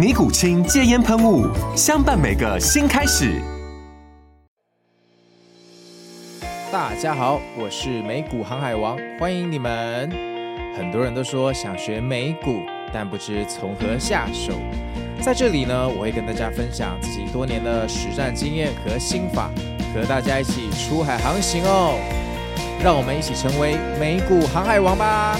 尼古清戒烟喷雾，相伴每个新开始。大家好，我是美股航海王，欢迎你们。很多人都说想学美股，但不知从何下手。在这里呢，我会跟大家分享自己多年的实战经验和心法，和大家一起出海航行哦。让我们一起成为美股航海王吧。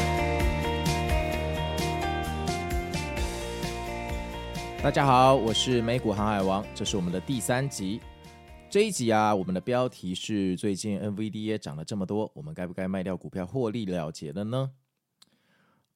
大家好，我是美股航海王，这是我们的第三集。这一集啊，我们的标题是最近 NVDA 涨了这么多，我们该不该卖掉股票获利了结了呢？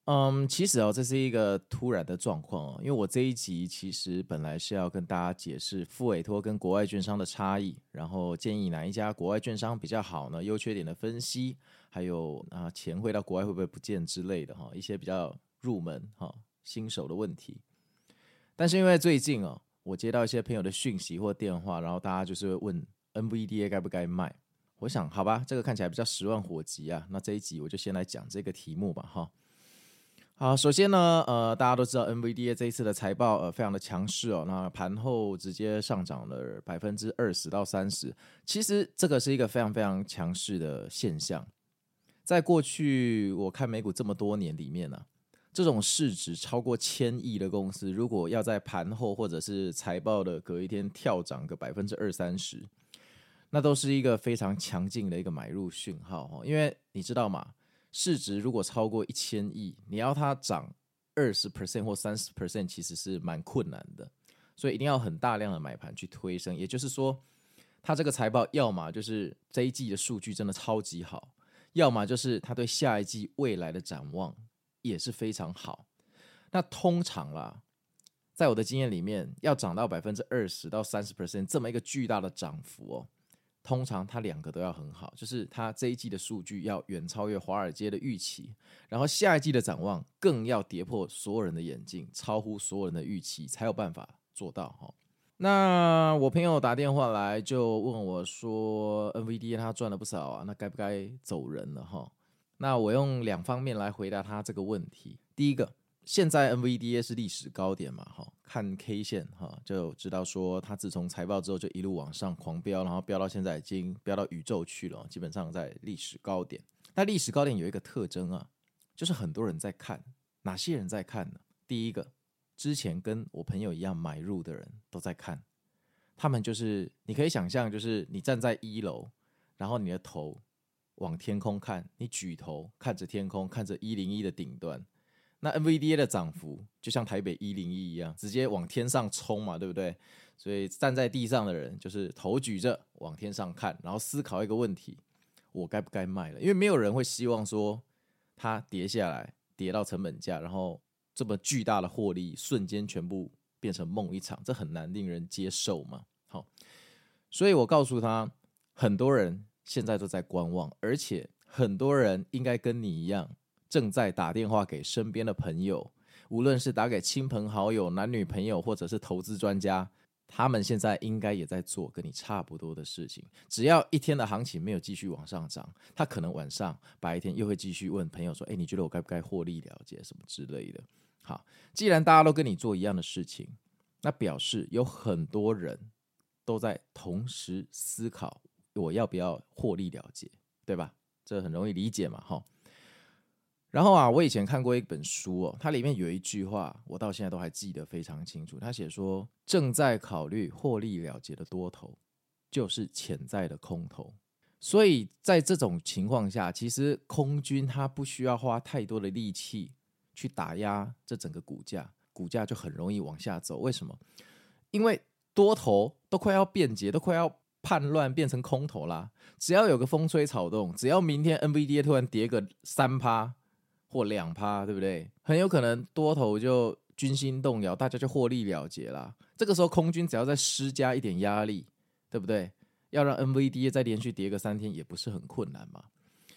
嗯，其实哦，这是一个突然的状况哦，因为我这一集其实本来是要跟大家解释复委托跟国外券商的差异，然后建议哪一家国外券商比较好呢？优缺点的分析，还有啊，钱汇到国外会不会不见之类的哈，一些比较入门哈新手的问题。但是因为最近哦，我接到一些朋友的讯息或电话，然后大家就是会问 NVDA 该不该卖。我想好吧，这个看起来比较十万火急啊。那这一集我就先来讲这个题目吧，哈。好，首先呢，呃，大家都知道 NVDA 这一次的财报呃非常的强势哦，那盘后直接上涨了百分之二十到三十。其实这个是一个非常非常强势的现象，在过去我看美股这么多年里面呢、这种市值超过千亿的公司，如果要在盘后或者是财报的隔一天跳涨个百分之二三十，那都是一个非常强劲的一个买入讯号哈。因为你知道吗？市值如果超过一千亿，你要它涨二十 percent 或三十 percent，其实是蛮困难的。所以一定要很大量的买盘去推升。也就是说，它这个财报要么就是这一季的数据真的超级好，要么就是它对下一季未来的展望。也是非常好。那通常啦，在我的经验里面，要涨到百分之二十到三十 percent 这么一个巨大的涨幅哦，通常它两个都要很好，就是它这一季的数据要远超越华尔街的预期，然后下一季的展望更要跌破所有人的眼镜，超乎所有人的预期，才有办法做到哈。那我朋友打电话来就问我说：“NVD 他赚了不少啊，那该不该走人了哈？那我用两方面来回答他这个问题。第一个，现在 NVDA 是历史高点嘛，哈，看 K 线哈就知道说，它自从财报之后就一路往上狂飙，然后飙到现在已经飙到宇宙去了，基本上在历史高点。那历史高点有一个特征啊，就是很多人在看，哪些人在看呢？第一个，之前跟我朋友一样买入的人都在看，他们就是你可以想象，就是你站在一楼，然后你的头。往天空看，你举头看着天空，看着一零一的顶端，那 NVDA 的涨幅就像台北一零一一样，直接往天上冲嘛，对不对？所以站在地上的人就是头举着往天上看，然后思考一个问题：我该不该卖了？因为没有人会希望说它跌下来，跌到成本价，然后这么巨大的获利瞬间全部变成梦一场，这很难令人接受嘛。好，所以我告诉他，很多人。现在都在观望，而且很多人应该跟你一样，正在打电话给身边的朋友，无论是打给亲朋好友、男女朋友，或者是投资专家，他们现在应该也在做跟你差不多的事情。只要一天的行情没有继续往上涨，他可能晚上白天又会继续问朋友说：“诶，你觉得我该不该获利了结什么之类的？”好，既然大家都跟你做一样的事情，那表示有很多人都在同时思考。我要不要获利了结，对吧？这很容易理解嘛，哈。然后啊，我以前看过一本书哦，它里面有一句话，我到现在都还记得非常清楚。他写说，正在考虑获利了结的多头，就是潜在的空头。所以在这种情况下，其实空军它不需要花太多的力气去打压这整个股价，股价就很容易往下走。为什么？因为多头都快要变节，都快要叛乱变成空头啦。只要有个风吹草动，只要明天 NVDA 突然跌个三趴或两趴，对不对？很有可能多头就军心动摇，大家就获利了结啦。这个时候空军只要再施加一点压力，对不对？要让 NVDA 再连续跌个三天也不是很困难嘛。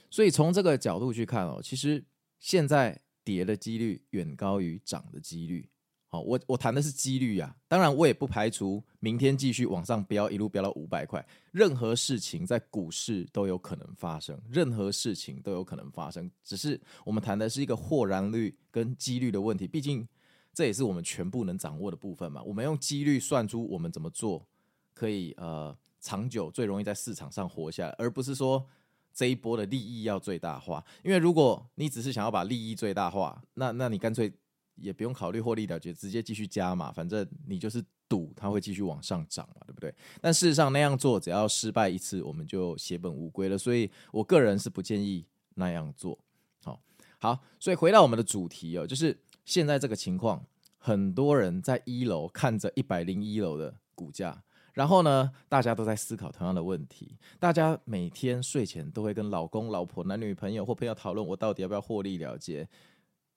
所以从这个角度去看哦，其实现在跌的几率远高于涨的几率。好，我我谈的是几率啊，当然我也不排除明天继续往上飙，一路飙到五百块。任何事情在股市都有可能发生，任何事情都有可能发生，只是我们谈的是一个豁然率跟几率的问题。毕竟这也是我们全部能掌握的部分嘛。我们用几率算出我们怎么做可以呃长久最容易在市场上活下来，而不是说这一波的利益要最大化。因为如果你只是想要把利益最大化，那那你干脆。也不用考虑获利了结，直接继续加嘛，反正你就是赌它会继续往上涨嘛，对不对？但事实上那样做，只要失败一次，我们就血本无归了。所以我个人是不建议那样做。好，好，所以回到我们的主题哦，就是现在这个情况，很多人在一楼看着一百零一楼的股价，然后呢，大家都在思考同样的问题，大家每天睡前都会跟老公、老婆、男女朋友或朋友讨论，我到底要不要获利了结？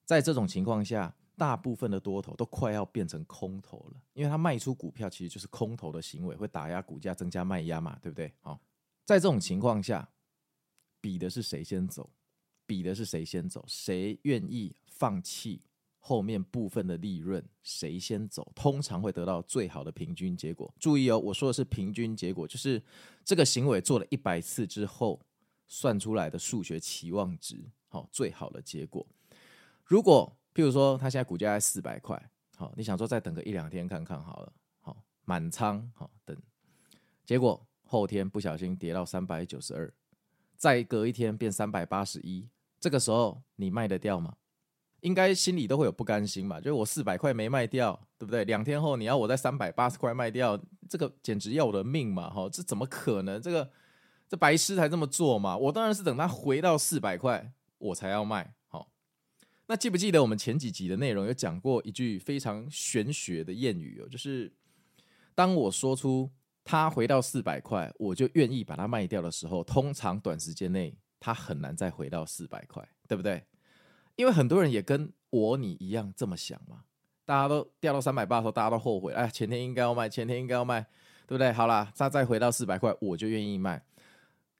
在这种情况下。大部分的多头都快要变成空头了，因为它卖出股票其实就是空头的行为，会打压股价，增加卖压嘛，对不对？好，在这种情况下，比的是谁先走，比的是谁先走，谁愿意放弃后面部分的利润，谁先走，通常会得到最好的平均结果。注意哦，我说的是平均结果，就是这个行为做了一百次之后算出来的数学期望值，好，最好的结果。如果譬如说，它现在股价在四百块，好，你想说再等个一两天看看好了，好，满仓，好等，结果后天不小心跌到三百九十二，再隔一天变三百八十一，这个时候你卖得掉吗？应该心里都会有不甘心嘛，就是我四百块没卖掉，对不对？两天后你要我在三百八十块卖掉，这个简直要我的命嘛，哈，这怎么可能？这个这白痴才这么做嘛，我当然是等它回到四百块我才要卖。那记不记得我们前几集的内容有讲过一句非常玄学的谚语哦，就是当我说出它回到四百块，我就愿意把它卖掉的时候，通常短时间内它很难再回到四百块，对不对？因为很多人也跟我你一样这么想嘛，大家都掉到三百八的时候，大家都后悔，哎，前天应该要卖，前天应该要卖，对不对？好啦，它再回到四百块，我就愿意卖。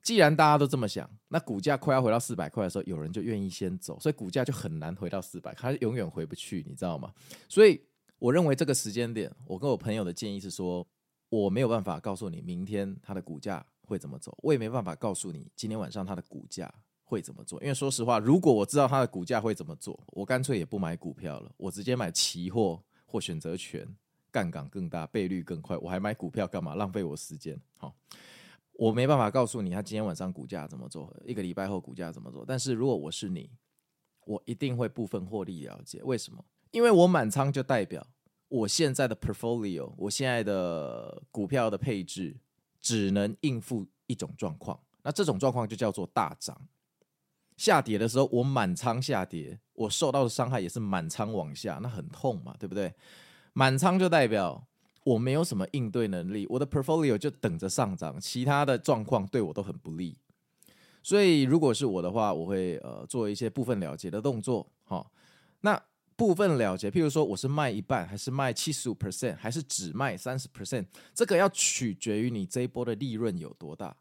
既然大家都这么想，那股价快要回到四百块的时候，有人就愿意先走，所以股价就很难回到四百，它永远回不去，你知道吗？所以我认为这个时间点，我跟我朋友的建议是说，我没有办法告诉你明天它的股价会怎么走，我也没办法告诉你今天晚上它的股价会怎么做，因为说实话，如果我知道它的股价会怎么做，我干脆也不买股票了，我直接买期货或选择权，杠杆更大，倍率更快，我还买股票干嘛？浪费我时间，好。我没办法告诉你他今天晚上股价怎么做，一个礼拜后股价怎么做。但是如果我是你，我一定会部分获利了结。为什么？因为我满仓就代表我现在的 portfolio，我现在的股票的配置只能应付一种状况。那这种状况就叫做大涨。下跌的时候，我满仓下跌，我受到的伤害也是满仓往下，那很痛嘛，对不对？满仓就代表。我没有什么应对能力，我的 portfolio 就等着上涨，其他的状况对我都很不利。所以如果是我的话，我会呃做一些部分了结的动作。好，那部分了结，譬如说我是卖一半，还是卖七十五 percent，还是只卖三十 percent，这个要取决于你这一波的利润有多大，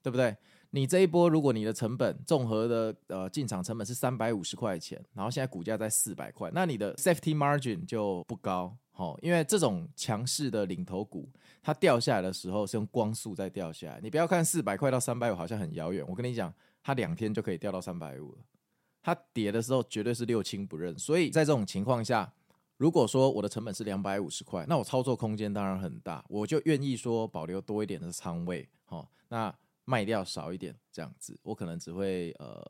对不对？你这一波如果你的成本综合的呃进场成本是三百五十块钱，然后现在股价在四百块，那你的 safety margin 就不高。好，因为这种强势的领头股，它掉下来的时候是用光速在掉下来。你不要看四百块到三百五好像很遥远，我跟你讲，它两天就可以掉到三百五了。它跌的时候绝对是六亲不认。所以在这种情况下，如果说我的成本是两百五十块，那我操作空间当然很大，我就愿意说保留多一点的仓位，好，那卖掉少一点这样子，我可能只会呃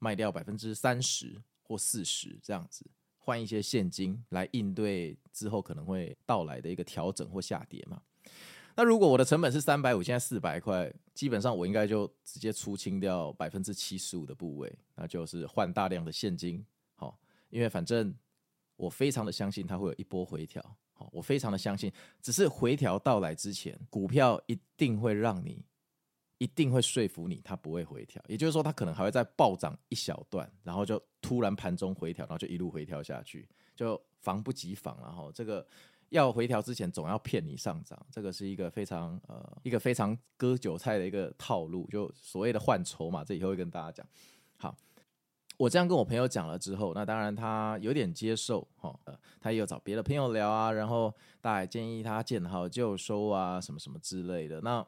卖掉百分之三十或四十这样子。换一些现金来应对之后可能会到来的一个调整或下跌嘛。那如果我的成本是三百五，现在四百块，基本上我应该就直接出清掉百分之七十五的部位，那就是换大量的现金。好，因为反正我非常的相信它会有一波回调。好，我非常的相信，只是回调到来之前，股票一定会让你，一定会说服你它不会回调。也就是说，它可能还会再暴涨一小段，然后就突然盘中回调，然后就一路回调下去，就防不及防。然后这个。要回调之前，总要骗你上涨，这个是一个非常呃一个非常割韭菜的一个套路，就所谓的换筹码，这以后会跟大家讲。好，我这样跟我朋友讲了之后，那当然他有点接受哈，呃，他也有找别的朋友聊啊，然后大家建议他见好就收啊，什么什么之类的。那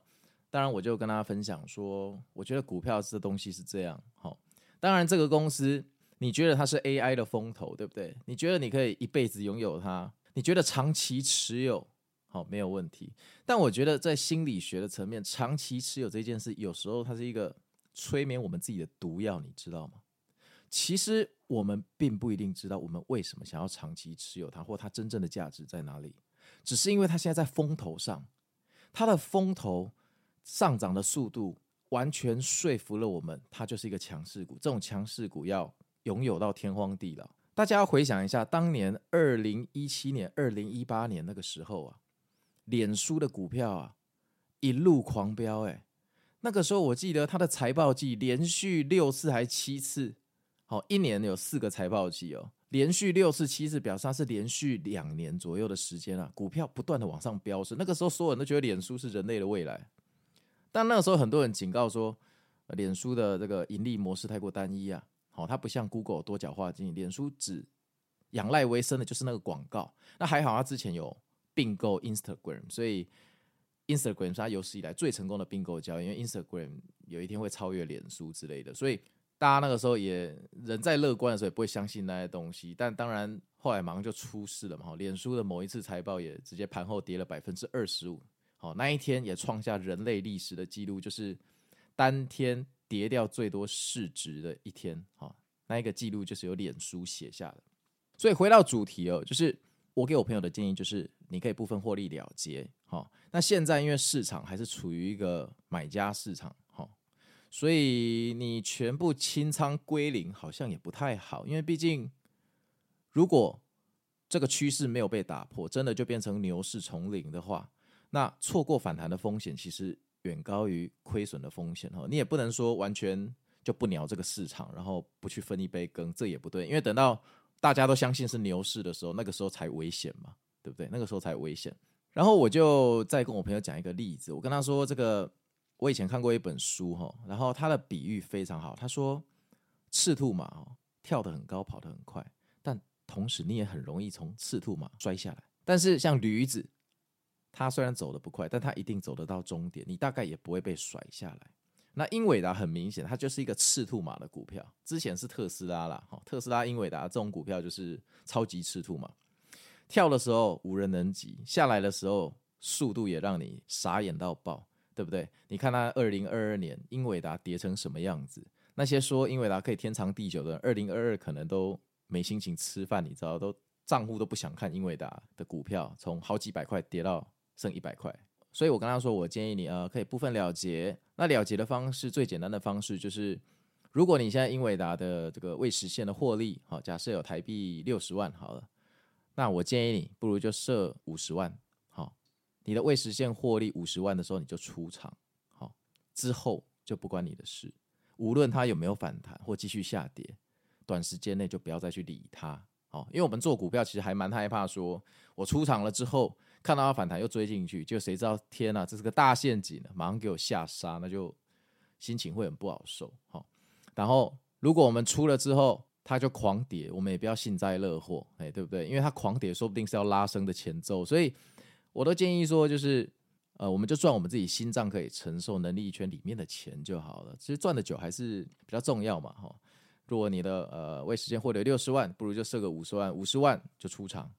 当然我就跟他分享说，我觉得股票这东西是这样，好，当然这个公司你觉得它是 AI 的风投，对不对？你觉得你可以一辈子拥有它？你觉得长期持有好没有问题，但我觉得在心理学的层面，长期持有这件事有时候它是一个催眠我们自己的毒药，你知道吗？其实我们并不一定知道我们为什么想要长期持有它，或它真正的价值在哪里，只是因为它现在在风头上，它的风头上涨的速度完全说服了我们，它就是一个强势股。这种强势股要拥有到天荒地老。大家要回想一下，当年二零一七年、二零一八年那个时候啊，脸书的股票啊一路狂飙，哎，那个时候我记得它的财报季连续六次还七次，好，一年有四个财报季哦，连续六次七次，表示它是连续两年左右的时间啊，股票不断的往上飙升。那个时候所有人都觉得脸书是人类的未来，但那个时候很多人警告说，脸书的这个盈利模式太过单一啊。好，它不像 Google 多角化经营，脸书只仰赖为生的就是那个广告。那还好，它之前有并购 Instagram，所以 Instagram 是它有史以来最成功的并购交易。因为 Instagram 有一天会超越脸书之类的，所以大家那个时候也人在乐观的时候也不会相信那些东西。但当然后来马上就出事了嘛。脸书的某一次财报也直接盘后跌了百分之二十五。好，那一天也创下人类历史的记录，就是当天。跌掉最多市值的一天，哈，那一个记录就是由脸书写下的。所以回到主题哦，就是我给我朋友的建议就是，你可以部分获利了结，哈。那现在因为市场还是处于一个买家市场，哈，所以你全部清仓归零好像也不太好，因为毕竟如果这个趋势没有被打破，真的就变成牛市从零的话，那错过反弹的风险其实。远高于亏损的风险哈，你也不能说完全就不鸟这个市场，然后不去分一杯羹，这也不对。因为等到大家都相信是牛市的时候，那个时候才危险嘛，对不对？那个时候才危险。然后我就再跟我朋友讲一个例子，我跟他说，这个我以前看过一本书哈，然后他的比喻非常好。他说，赤兔马哦，跳得很高，跑得很快，但同时你也很容易从赤兔马摔下来。但是像驴子。它虽然走得不快，但它一定走得到终点，你大概也不会被甩下来。那英伟达很明显，它就是一个赤兔马的股票。之前是特斯拉啦，特斯拉、英伟达这种股票就是超级赤兔马，跳的时候无人能及，下来的时候速度也让你傻眼到爆，对不对？你看它二零二二年英伟达跌成什么样子？那些说英伟达可以天长地久的，二零二二可能都没心情吃饭，你知道，都账户都不想看英伟达的股票，从好几百块跌到。剩一百块，所以我跟他说，我建议你呃，可以部分了结。那了结的方式最简单的方式就是，如果你现在英伟达的这个未实现的获利，好，假设有台币六十万好了，那我建议你不如就设五十万，好，你的未实现获利五十万的时候你就出场，好，之后就不关你的事，无论它有没有反弹或继续下跌，短时间内就不要再去理它，好，因为我们做股票其实还蛮害怕说，我出场了之后。看到它反弹又追进去，就谁知道天哪，这是个大陷阱，马上给我下杀，那就心情会很不好受。好，然后如果我们出了之后，它就狂跌，我们也不要幸灾乐祸，哎，对不对？因为它狂跌，说不定是要拉升的前奏，所以我都建议说，就是呃，我们就赚我们自己心脏可以承受能力圈里面的钱就好了。其实赚的久还是比较重要嘛，哈。如果你的呃未实现获得六十万，不如就设个五十万，五十万就出场。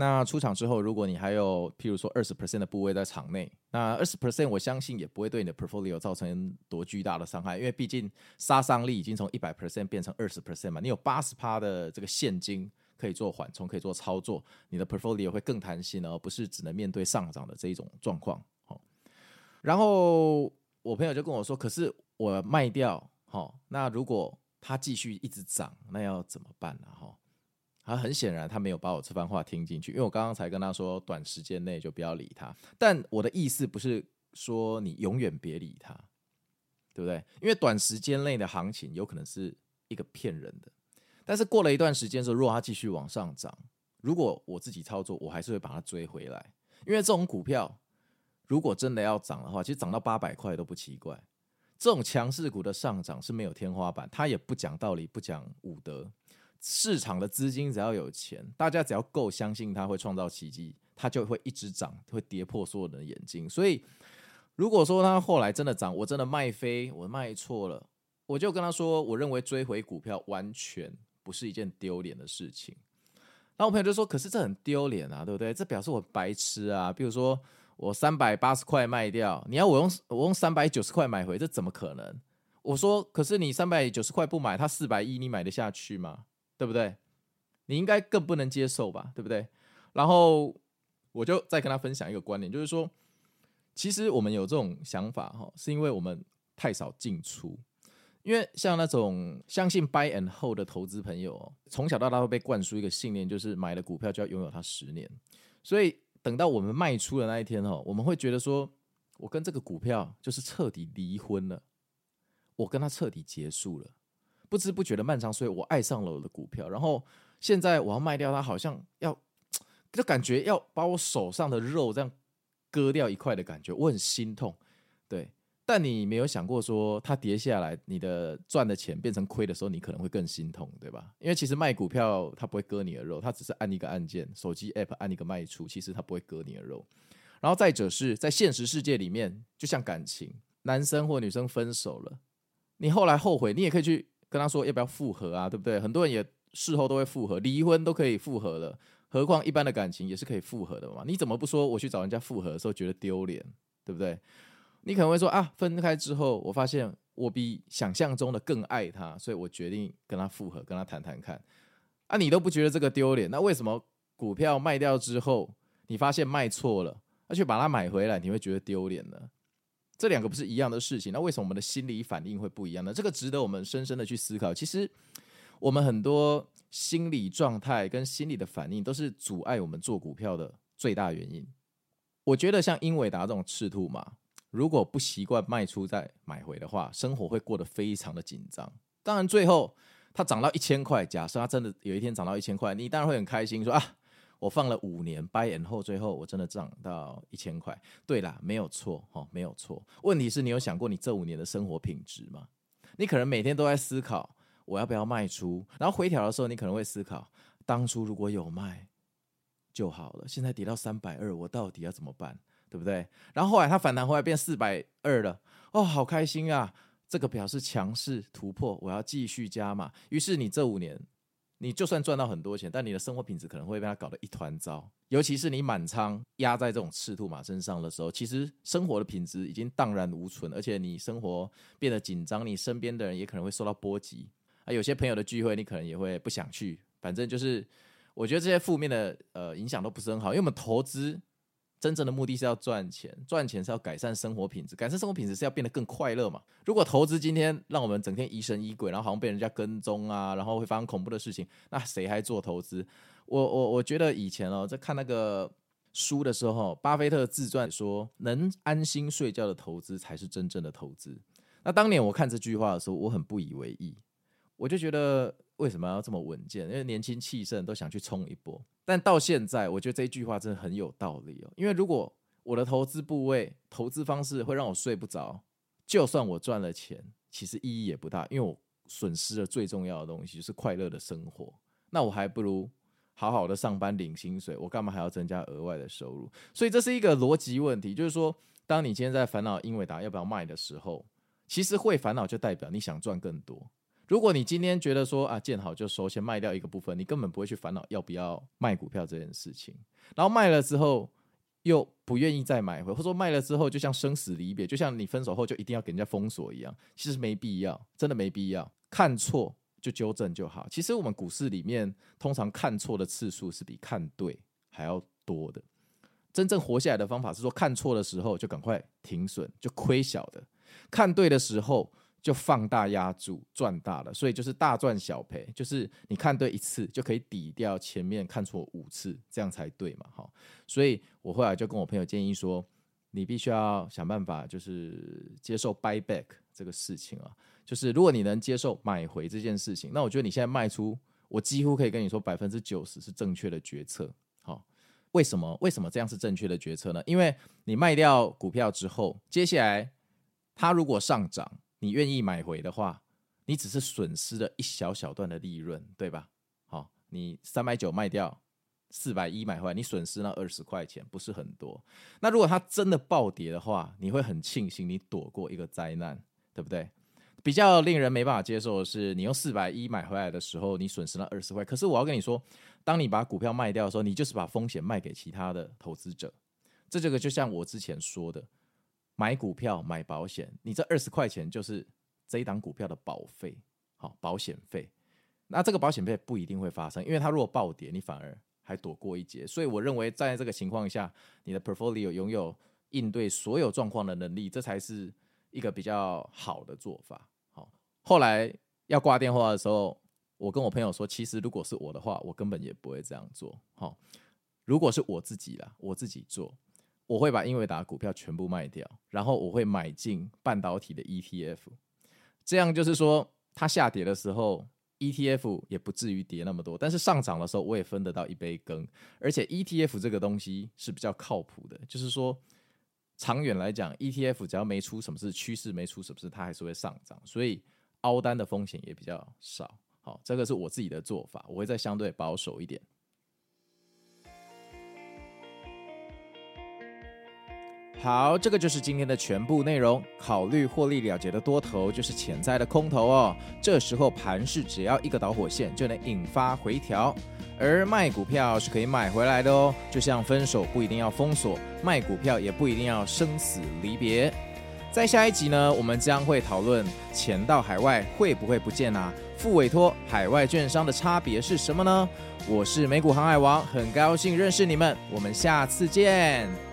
那出场之后，如果你还有譬如说二十 percent 的部位在场内，那二十 percent 我相信也不会对你的 portfolio 造成多巨大的伤害，因为毕竟杀伤力已经从一百 percent 变成二十 percent 嘛，你有八十趴的这个现金可以做缓冲，可以做操作，你的 portfolio 会更弹性，而不是只能面对上涨的这一种状况。好，然后我朋友就跟我说：“可是我卖掉，好，那如果它继续一直涨，那要怎么办呢？”哈，他很显然他没有把我这番话听进去，因为我刚刚才跟他说，短时间内就不要理他。但我的意思不是说你永远别理他。对不对？因为短时间内的行情有可能是一个骗人的，但是过了一段时间之后，如果它继续往上涨，如果我自己操作，我还是会把它追回来。因为这种股票如果真的要涨的话，其实涨到八百块都不奇怪。这种强势股的上涨是没有天花板，它也不讲道理，不讲武德。市场的资金只要有钱，大家只要够相信它会创造奇迹，它就会一直涨，会跌破所有人的眼睛。所以。如果说它后来真的涨，我真的卖飞，我卖错了，我就跟他说，我认为追回股票完全不是一件丢脸的事情。然后我朋友就说：“可是这很丢脸啊，对不对？这表示我白痴啊！比如说我三百八十块卖掉，你要我用我用三百九十块买回，这怎么可能？”我说：“可是你三百九十块不买，他四百一，你买得下去吗？对不对？你应该更不能接受吧，对不对？”然后我就再跟他分享一个观点，就是说。其实我们有这种想法哈，是因为我们太少进出。因为像那种相信 buy and hold 的投资朋友，从小到大会被灌输一个信念，就是买了股票就要拥有它十年。所以等到我们卖出的那一天哈，我们会觉得说，我跟这个股票就是彻底离婚了，我跟它彻底结束了。不知不觉的漫长岁月，我爱上了我的股票，然后现在我要卖掉它，好像要就感觉要把我手上的肉这样。割掉一块的感觉，我很心痛，对。但你没有想过说，它跌下来，你的赚的钱变成亏的时候，你可能会更心痛，对吧？因为其实卖股票它不会割你的肉，它只是按一个按键，手机 app 按一个卖出，其实它不会割你的肉。然后再者是在现实世界里面，就像感情，男生或女生分手了，你后来后悔，你也可以去跟他说要不要复合啊，对不对？很多人也事后都会复合，离婚都可以复合的。何况一般的感情也是可以复合的嘛？你怎么不说我去找人家复合的时候觉得丢脸，对不对？你可能会说啊，分开之后我发现我比想象中的更爱他，所以我决定跟他复合，跟他谈谈看。啊，你都不觉得这个丢脸，那为什么股票卖掉之后，你发现卖错了，而且把它买回来，你会觉得丢脸呢？这两个不是一样的事情，那为什么我们的心理反应会不一样呢？这个值得我们深深的去思考。其实我们很多。心理状态跟心理的反应都是阻碍我们做股票的最大原因。我觉得像英伟达这种赤兔马，如果不习惯卖出再买回的话，生活会过得非常的紧张。当然，最后它涨到一千块，假设它真的有一天涨到一千块，你当然会很开心，说啊，我放了五年，buy and hold，最后我真的涨到一千块。对啦，没有错，哦，没有错。问题是你有想过你这五年的生活品质吗？你可能每天都在思考。我要不要卖出？然后回调的时候，你可能会思考：当初如果有卖就好了。现在跌到三百二，我到底要怎么办？对不对？然后后来它反弹回来变四百二了，哦，好开心啊！这个表示强势突破，我要继续加码。于是你这五年，你就算赚到很多钱，但你的生活品质可能会被他搞得一团糟。尤其是你满仓压在这种赤兔马身上的时候，其实生活的品质已经荡然无存，而且你生活变得紧张，你身边的人也可能会受到波及。啊，有些朋友的聚会，你可能也会不想去。反正就是，我觉得这些负面的呃影响都不是很好。因为我们投资真正的目的是要赚钱，赚钱是要改善生活品质，改善生活品质是要变得更快乐嘛。如果投资今天让我们整天疑神疑鬼，然后好像被人家跟踪啊，然后会发生恐怖的事情，那谁还做投资？我我我觉得以前哦，在看那个书的时候，巴菲特自传说，能安心睡觉的投资才是真正的投资。那当年我看这句话的时候，我很不以为意。我就觉得为什么要这么稳健？因为年轻气盛都想去冲一波。但到现在，我觉得这句话真的很有道理哦。因为如果我的投资部位、投资方式会让我睡不着，就算我赚了钱，其实意义也不大，因为我损失了最重要的东西，就是快乐的生活。那我还不如好好的上班领薪水，我干嘛还要增加额外的收入？所以这是一个逻辑问题，就是说，当你今天在烦恼英伟达要不要卖的时候，其实会烦恼就代表你想赚更多。如果你今天觉得说啊，见好就收，先卖掉一个部分，你根本不会去烦恼要不要卖股票这件事情。然后卖了之后又不愿意再买回，或者说卖了之后就像生死离别，就像你分手后就一定要给人家封锁一样，其实没必要，真的没必要。看错就纠正就好。其实我们股市里面通常看错的次数是比看对还要多的。真正活下来的方法是说，看错的时候就赶快停损，就亏小的；看对的时候就放大压住，赚大了。所以就是大赚小赔，就是你看对一次就可以抵掉前面看错五次，这样才对嘛。好，所以我后来就跟我朋友建议说，你必须要想办法，就是接受 buy back 这个事情啊。就是如果你能接受买回这件事情，那我觉得你现在卖出，我几乎可以跟你说百分之九十是正确的决策。好，为什么？为什么这样是正确的决策呢？因为你卖掉股票之后，接下来它如果上涨，你愿意买回的话，你只是损失了一小小段的利润，对吧？好，你三百九卖掉，四百一买回来，你损失那二十块钱不是很多。那如果它真的暴跌的话，你会很庆幸你躲过一个灾难，对不对？比较令人没办法接受的是，你用四百一买回来的时候，你损失了二十块。可是我要跟你说，当你把股票卖掉的时候，你就是把风险卖给其他的投资者。这这个就像我之前说的，买股票买保险，你这二十块钱就是这一档股票的保费，好，保险费。那这个保险费不一定会发生，因为它如果暴跌，你反而还躲过一劫。所以我认为，在这个情况下，你的 portfolio 拥有应对所有状况的能力，这才是。一个比较好的做法。好，后来要挂电话的时候，我跟我朋友说，其实如果是我的话，我根本也不会这样做。好，如果是我自己啦，我自己做，我会把英伟达股票全部卖掉，然后我会买进半导体的 ETF。这样就是说，它下跌的时候，ETF 也不至于跌那么多，但是上涨的时候，我也分得到一杯羹。而且 ETF 这个东西是比较靠谱的，就是说。长远来讲，ETF 只要没出什么事，趋势没出什么事，它还是会上涨，所以凹单的风险也比较少。好，这个是我自己的做法，我会再相对保守一点。好，这个就是今天的全部内容。考虑获利了结的多头就是潜在的空头哦。这时候盘势只要一个导火线就能引发回调。而卖股票是可以买回来的哦，就像分手不一定要封锁，卖股票也不一定要生死离别。在下一集呢，我们将会讨论钱到海外会不会不见啊？复委托、海外券商的差别是什么呢？我是美股航海王，很高兴认识你们，我们下次见。